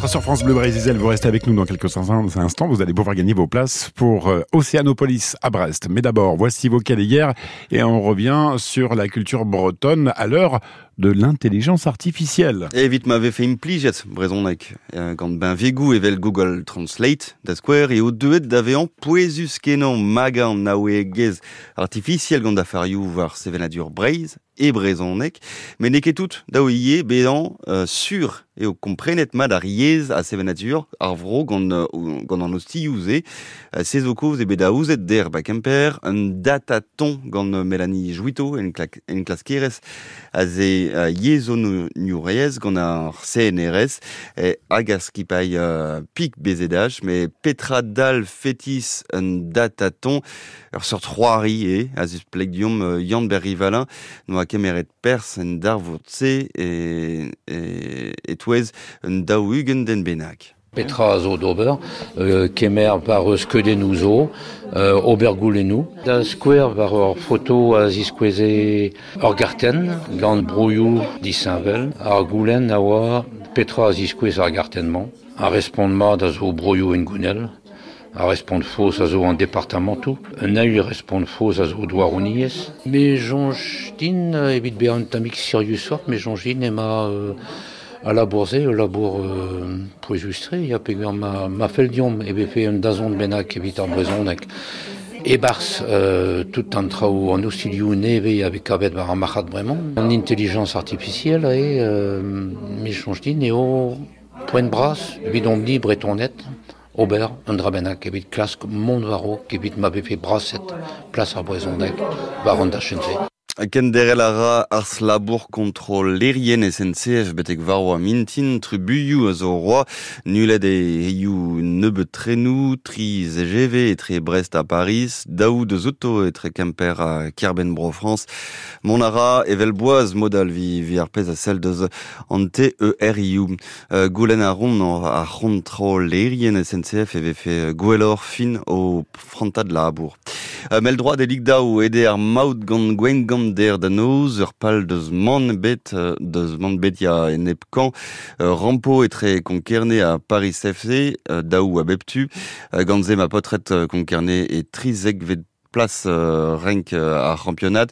4 sur France Bleu Brésil. Vous restez avec nous dans quelques instants. Vous allez pouvoir gagner vos places pour euh, Océanopolis à Brest. Mais d'abord, voici vos hier et on revient sur la culture bretonne à l'heure de l'intelligence artificielle. Et vite m'avait fait une pliget, brezonek. Quand ben vegu evel Google Translate da square et au duet d'avean poesus kenan magan naouegez artificiel gant da fariou var sevenadur breiz et brezonek, mais neke tout daouie bédan euh, et au comprenet mad ar yez a sevenadur ar vro gant, euh, gant an osti youze euh, ses okoz e beda ouzet der ba kemper un dataton gant Mélanie Jouito en, en klas keres a ze uh, yezo nu reyez gant ar CNRS e agas ki pai uh, pik petra dal fetis un dataton ur sort c'hoari e a uh, Yann Berrivalin no kemeret pers en dar se e, e, e. Petra zo d'ober, euh, kemer par eus skeudennou zo, euh, obergoulennou. Da skouer var ur foto a ziskweze ur garten, gant brouillou disavel, ar goulen a oa petra a ziskwez ar gartenman, a respond mat a zo brouillou en gounel, a respond fos a zo an departamentou, un a respond fos a zo douarouniez. Me jonj din, evit be an tamik sirius ort, me jonj din ema... Euh, à la bourse, au labour euh, pour illustrer, il y a ma, ma feldium, et fait un dazon de benak, et vite en brezonek. Et bars, euh, tout en trao en ostiliou neve avec avec bar machat vraiment, en intelligence artificielle, et euh, change dit, néo, point de brasse, et net, Aubert, un drabenak, et vite classe, mon varo, qui vite m'avait fait brasset, place à brezonek, baron d'Achenze. Kenderel ara ars labour kontrol lerien SNCF betek varwa mintin tribuyu a zo roi nulet e you nebe trenou tri ZGV et Brest à Paris daou de Zoto et Kemper à Kerbenbro France. Monara evelboaz modal vi vi arpez a celle de ante ERIU uh, goulen a ron a kontrol lerien SNCF eve fait gwellor fin au frontad labour uh, mel droit des ligdaou ede ar maout gant gwen gant der da noz, ur pal deus man euh, bet ya uh, a Paris FC, daou a beptu, ganze ma potret konkerne e trizek vet place euh, renk euh, a championat.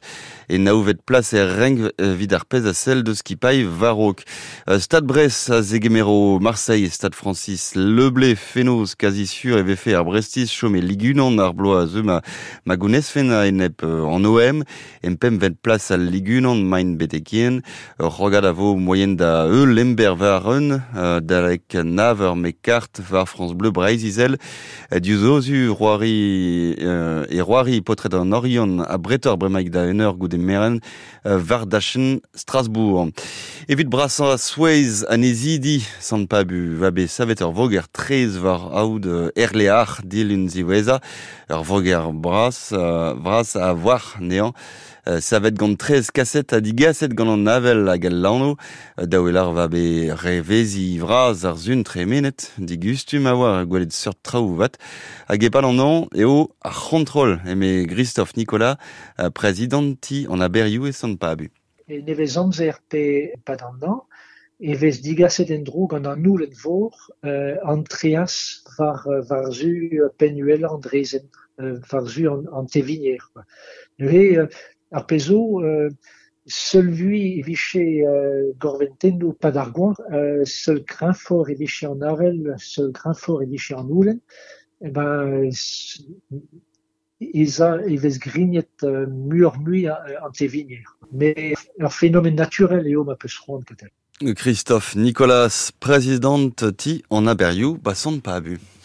Et naouvet place et renk euh, vid ar pez a sel de skipai varok. Euh, Stade Brest a Zegemero, Marseille et Stade Francis Leblé, Fénos, et fait ar Brestis chome ligunan ar bloa ze ma, ma gounez fena enep euh, en OM en pem vet place al ligunan main betekien euh, rogad a vo moyen da e lember varen dalek naver me kart var France Bleu euh, du zozu roari et roari Paris potret an orion a bretor bremaik da ener goude meren uh, Vardachen Strasbourg. Evit brasan a Swayze an ezidi sant pabu vabe savet voger trez var aoud erlear dil un ziweza ur voger bras, uh, bras a voir nean Uh, savet gant trez kaset gant an uh, daouelar va be revezi vraz ar zun digustum a war gwelet traou vat, a gepal an an eme Christophe Nicolas, uh, presidenti an aberioù e san pabu. E nevez amzer pe an an, e drog an an an trias var, var zu penuel an drezen, an, an ar pezo euh, seul vui eviche euh, gorventenno pa d'ar euh, seul grain fort eviche en avel, seul grain fort eviche en oulen, e ben Isa evez grignet euh, mur mui an te vigner. Mais un phénomène naturel eo ma peus ronde Christophe Nicolas, président ti en Aberiou, basson pas bu.